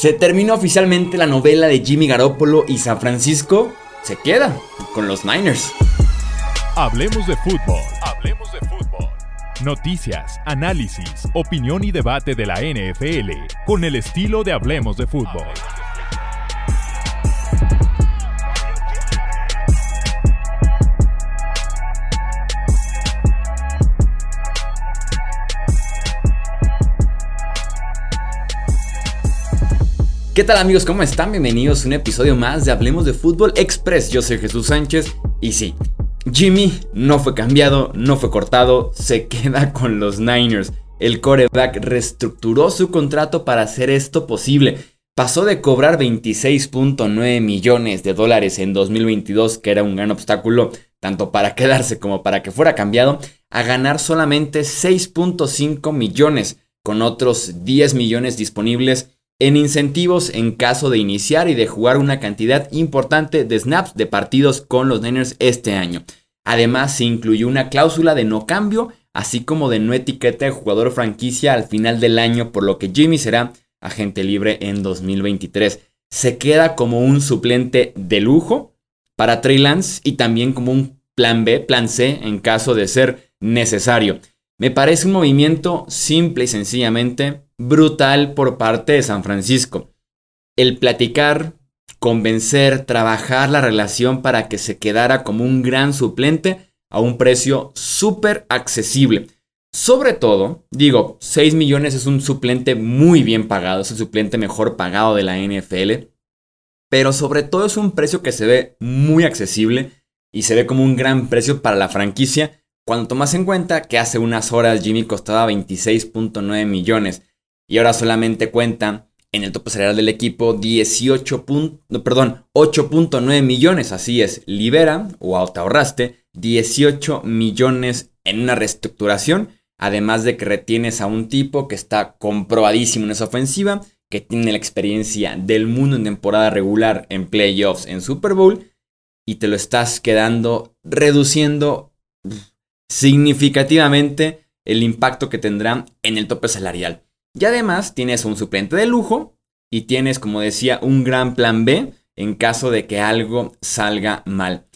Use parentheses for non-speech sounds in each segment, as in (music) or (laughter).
Se terminó oficialmente la novela de Jimmy Garoppolo y San Francisco se queda con los Niners. Hablemos de fútbol. Hablemos de fútbol. Noticias, análisis, opinión y debate de la NFL con el estilo de Hablemos de fútbol. ¿Qué tal amigos? ¿Cómo están? Bienvenidos a un episodio más de Hablemos de Fútbol Express. Yo soy Jesús Sánchez y sí, Jimmy no fue cambiado, no fue cortado, se (laughs) queda con los Niners. El coreback reestructuró su contrato para hacer esto posible. Pasó de cobrar 26.9 millones de dólares en 2022, que era un gran obstáculo tanto para quedarse como para que fuera cambiado, a ganar solamente 6.5 millones, con otros 10 millones disponibles en incentivos en caso de iniciar y de jugar una cantidad importante de snaps de partidos con los Niners este año. Además, se incluyó una cláusula de no cambio, así como de no etiqueta de jugador franquicia al final del año, por lo que Jimmy será agente libre en 2023. Se queda como un suplente de lujo para Trey Lance y también como un plan B, plan C en caso de ser necesario. Me parece un movimiento simple y sencillamente brutal por parte de San Francisco. El platicar, convencer, trabajar la relación para que se quedara como un gran suplente a un precio súper accesible. Sobre todo, digo, 6 millones es un suplente muy bien pagado, es el suplente mejor pagado de la NFL, pero sobre todo es un precio que se ve muy accesible y se ve como un gran precio para la franquicia cuando tomas en cuenta que hace unas horas Jimmy costaba 26.9 millones y ahora solamente cuenta en el tope salarial del equipo 18. perdón, 8.9 millones, así es, libera o te ahorraste 18 millones en una reestructuración, además de que retienes a un tipo que está comprobadísimo en esa ofensiva, que tiene la experiencia del mundo en temporada regular, en playoffs, en Super Bowl, y te lo estás quedando reduciendo significativamente el impacto que tendrá en el tope salarial. Y además tienes un suplente de lujo y tienes, como decía, un gran plan B en caso de que algo salga mal.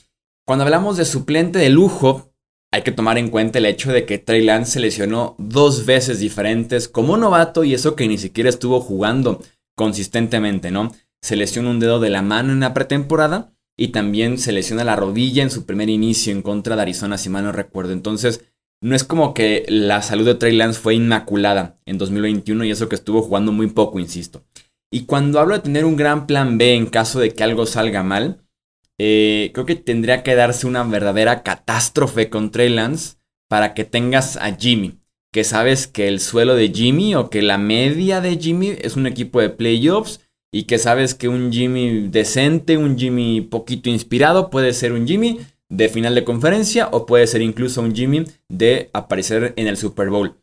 Cuando hablamos de suplente de lujo, hay que tomar en cuenta el hecho de que Trey Lance se lesionó dos veces diferentes como novato y eso que ni siquiera estuvo jugando consistentemente, ¿no? Se lesiona un dedo de la mano en la pretemporada y también se lesiona la rodilla en su primer inicio en contra de Arizona, si mal no recuerdo. Entonces, no es como que la salud de Trey Lance fue inmaculada en 2021 y eso que estuvo jugando muy poco, insisto. Y cuando hablo de tener un gran plan B en caso de que algo salga mal, eh, creo que tendría que darse una verdadera catástrofe con Trey Lance para que tengas a Jimmy. Que sabes que el suelo de Jimmy o que la media de Jimmy es un equipo de playoffs y que sabes que un Jimmy decente, un Jimmy poquito inspirado puede ser un Jimmy de final de conferencia o puede ser incluso un Jimmy de aparecer en el Super Bowl.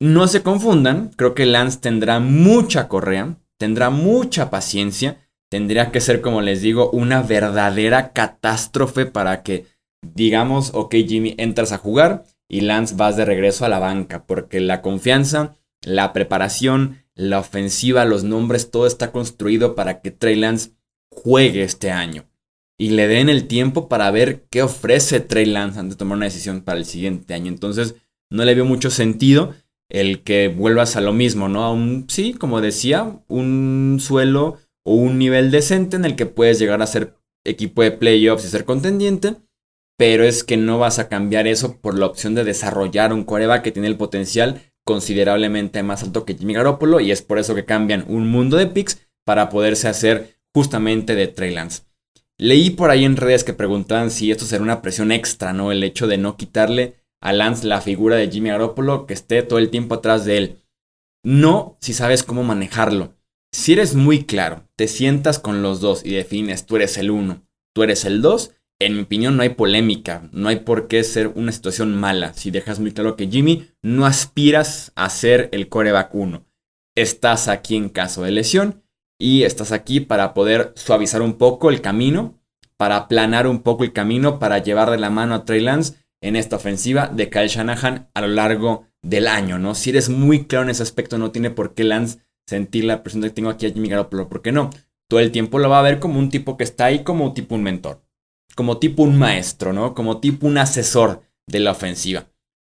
No se confundan, creo que Lance tendrá mucha correa, tendrá mucha paciencia, tendría que ser, como les digo, una verdadera catástrofe para que digamos, ok Jimmy, entras a jugar y Lance vas de regreso a la banca, porque la confianza, la preparación, la ofensiva, los nombres, todo está construido para que Trey Lance juegue este año y le den el tiempo para ver qué ofrece Trey Lance antes de tomar una decisión para el siguiente año. Entonces, no le veo mucho sentido el que vuelvas a lo mismo, ¿no? A un, sí, como decía, un suelo o un nivel decente en el que puedes llegar a ser equipo de playoffs y ser contendiente, pero es que no vas a cambiar eso por la opción de desarrollar un coreback que tiene el potencial considerablemente más alto que Jimmy Garoppolo y es por eso que cambian un mundo de picks para poderse hacer justamente de Trey Lance. Leí por ahí en redes que preguntaban si esto será una presión extra, ¿no? El hecho de no quitarle a Lance la figura de Jimmy Garoppolo que esté todo el tiempo atrás de él. No si sabes cómo manejarlo. Si eres muy claro, te sientas con los dos y defines, tú eres el uno, tú eres el dos, en mi opinión no hay polémica, no hay por qué ser una situación mala. Si dejas muy claro que Jimmy no aspiras a ser el coreback uno. Estás aquí en caso de lesión y estás aquí para poder suavizar un poco el camino, para aplanar un poco el camino, para llevar de la mano a Trey Lance en esta ofensiva de Kyle Shanahan a lo largo del año, ¿no? Si eres muy claro en ese aspecto, no tiene por qué Lance sentir la presión que tengo aquí a Jimmy Garoppolo, ¿por qué no? Todo el tiempo lo va a ver como un tipo que está ahí como tipo un mentor, como tipo un maestro, ¿no? Como tipo un asesor de la ofensiva.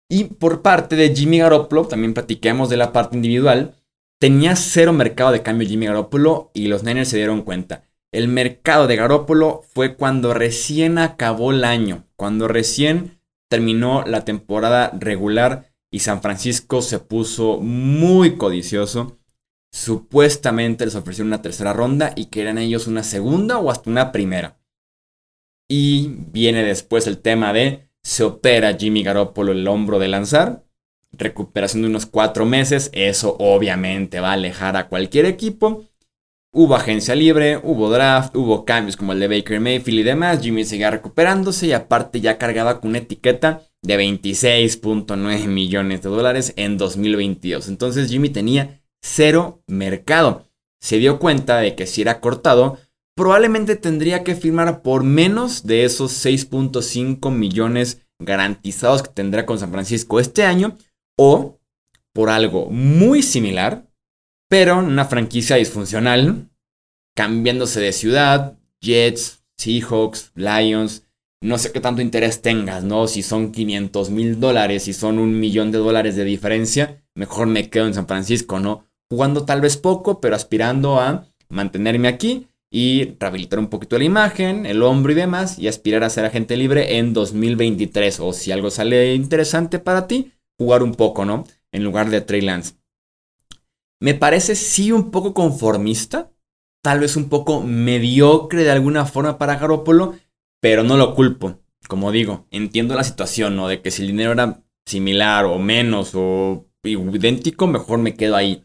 Y por parte de Jimmy Garoppolo, también platiquemos de la parte individual, tenía cero mercado de cambio Jimmy Garoppolo y los Niners se dieron cuenta. El mercado de Garoppolo fue cuando recién acabó el año, cuando recién terminó la temporada regular y San Francisco se puso muy codicioso. Supuestamente les ofrecieron una tercera ronda y querían ellos una segunda o hasta una primera. Y viene después el tema de se opera Jimmy Garoppolo el hombro de lanzar. Recuperación de unos cuatro meses. Eso obviamente va a alejar a cualquier equipo. Hubo agencia libre, hubo draft, hubo cambios como el de Baker Mayfield y demás. Jimmy seguía recuperándose y aparte ya cargaba con una etiqueta de 26.9 millones de dólares en 2022. Entonces Jimmy tenía cero mercado. Se dio cuenta de que si era cortado, probablemente tendría que firmar por menos de esos 6.5 millones garantizados que tendrá con San Francisco este año o por algo muy similar, pero una franquicia disfuncional, cambiándose de ciudad, Jets, Seahawks, Lions, no sé qué tanto interés tengas, ¿no? Si son 500 mil dólares, si son un millón de dólares de diferencia, mejor me quedo en San Francisco, ¿no? Jugando tal vez poco, pero aspirando a mantenerme aquí y rehabilitar un poquito la imagen, el hombro y demás, y aspirar a ser agente libre en 2023. O si algo sale interesante para ti, jugar un poco, ¿no? En lugar de Trey Lance. Me parece sí un poco conformista, tal vez un poco mediocre de alguna forma para Garoppolo, pero no lo culpo. Como digo, entiendo la situación, ¿no? De que si el dinero era similar o menos o idéntico, mejor me quedo ahí.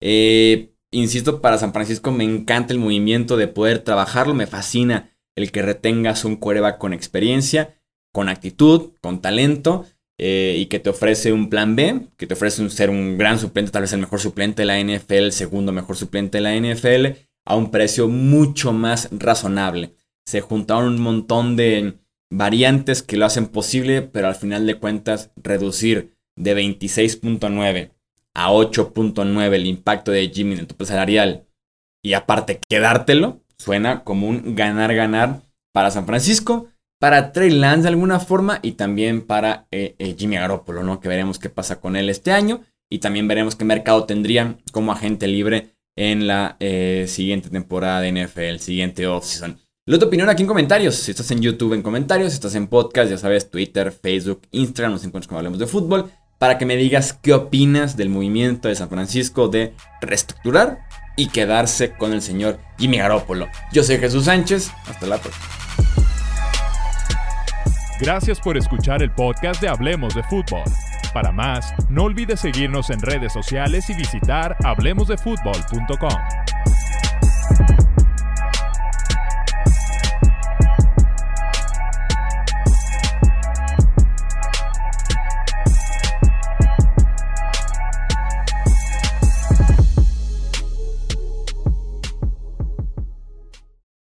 Eh, insisto, para San Francisco me encanta el movimiento de poder trabajarlo, me fascina el que retengas un cuerva con experiencia, con actitud, con talento. Eh, y que te ofrece un plan B, que te ofrece un, ser un gran suplente, tal vez el mejor suplente de la NFL, el segundo mejor suplente de la NFL, a un precio mucho más razonable. Se juntaron un montón de variantes que lo hacen posible, pero al final de cuentas reducir de 26.9 a 8.9 el impacto de Jimmy en el tope salarial y aparte quedártelo, suena como un ganar-ganar para San Francisco, para Trey Lance de alguna forma y también para eh, eh, Jimmy Garoppolo, ¿no? Que veremos qué pasa con él este año y también veremos qué mercado tendrían como agente libre en la eh, siguiente temporada de NFL, siguiente offseason. La tu opinión aquí en comentarios. Si estás en YouTube, en comentarios. Si estás en podcast, ya sabes, Twitter, Facebook, Instagram, nos encuentras como hablemos de fútbol para que me digas qué opinas del movimiento de San Francisco de reestructurar y quedarse con el señor Jimmy Garoppolo. Yo soy Jesús Sánchez, hasta la próxima. Gracias por escuchar el podcast de Hablemos de Fútbol. Para más, no olvides seguirnos en redes sociales y visitar hablemosdefutbol.com.